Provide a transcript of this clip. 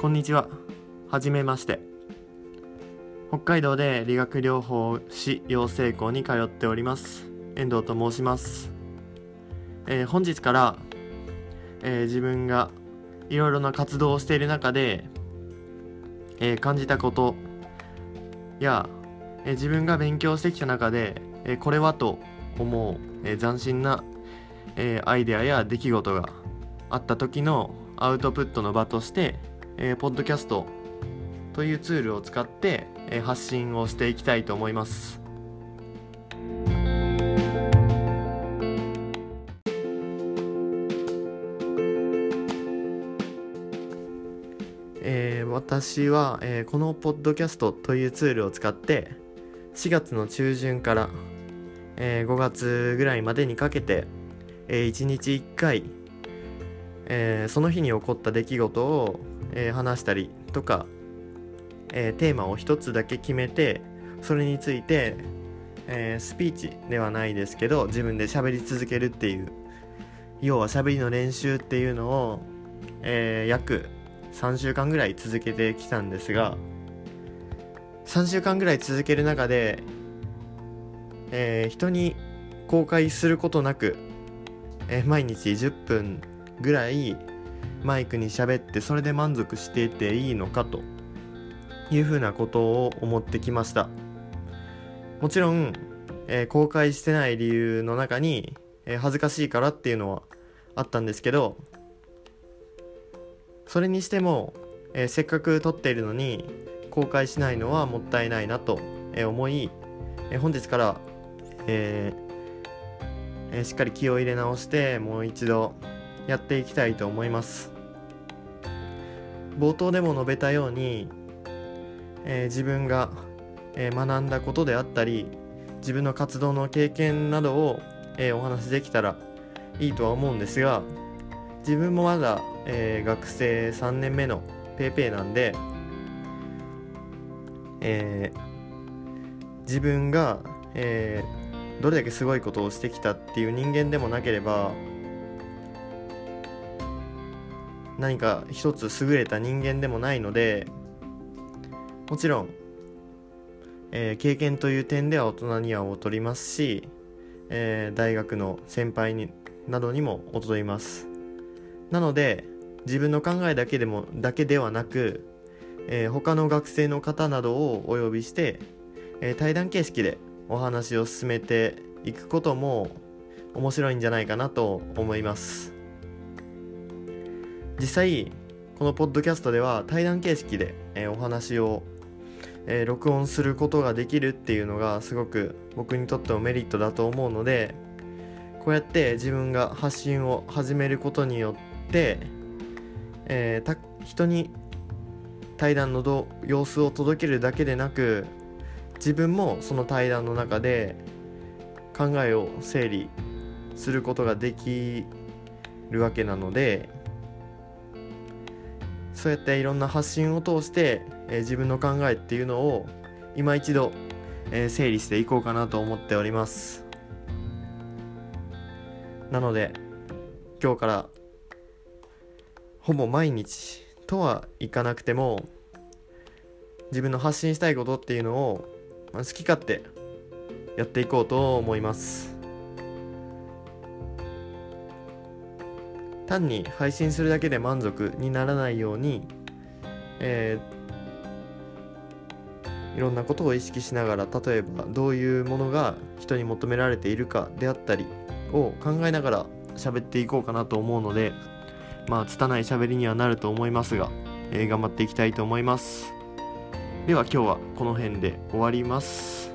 こんにちは。はじめまして。北海道で理学療法士養成校に通っております。遠藤と申します。えー本日から、えー自分がいろいろな活動をしている中で、えー感じたことや、えー自分が勉強してきた中で、えーこれはと思う、えー斬新な、えーアイデアや出来事があった時のアウトプットの場として、えーポッドキャストというツールを使って、えー発信をしていきたいと思います。えー私は、えーこのポッドキャストというツールを使って4月の中旬から、えー5月ぐらいまでにかけて、え1日1回、えーその日に起こった出来事を、えー話したりとか、えーテーマを一つだけ決めてそれについて、えスピーチではないですけど自分で喋り続けるっていう要は喋りの練習っていうのを、え約3週間ぐらい続けてきたんですが3週間ぐらい続ける中で、え人に公開することなく、え毎日10分ぐらいマイクに喋ってそれで満足していていいのかというふうなことを思ってきました。もちろん、えー公開してない理由の中に、えー恥ずかしいからっていうのはあったんですけどそれにしても、えーせっかく撮っているのに公開しないのはもったいないなと、思い、え本日から、ええーしっかり気を入れ直してもう一度やっていきたいと思います。冒頭でも述べたように、えー自分が、えー学んだことであったり自分の活動の経験などを、えーお話しできたらいいとは思うんですが自分もまだ、えー学生3年目のペーペーなんで、えー自分が、えーどれだけすごいことをしてきたっていう人間でもなければ何か一つ優れた人間でもないのでもちろん、えー経験という点では大人には劣りますし、えー大学の先輩になどにも劣ります。なので自分の考えだけでもだけではなく、えー他の学生の方などをお呼びして、えー対談形式でお話を進めていくことも面白いんじゃないかなと思います。実際このポッドキャストでは対談形式で、えお話を、え録音することができるっていうのがすごく僕にとってもメリットだと思うのでこうやって自分が発信を始めることによって、えー人に対談のど様子を届けるだけでなく自分もその対談の中で考えを整理することができるわけなのでそうやっていろんな発信を通して、えー自分の考えっていうのを今一度、えー整理していこうかなと思っております。なので今日からほぼ毎日とはいかなくても自分の発信したいことっていうのをま好き勝手やっていこうと思います。単に配信するだけで満足にならないように、えーいろんなことを意識しながら例えばどういうものが人に求められているかであったりを考えながら喋っていこうかなと思うのでまあ拙い喋りにはなると思いますが、えー頑張っていきたいと思います。では今日はこの辺で終わります。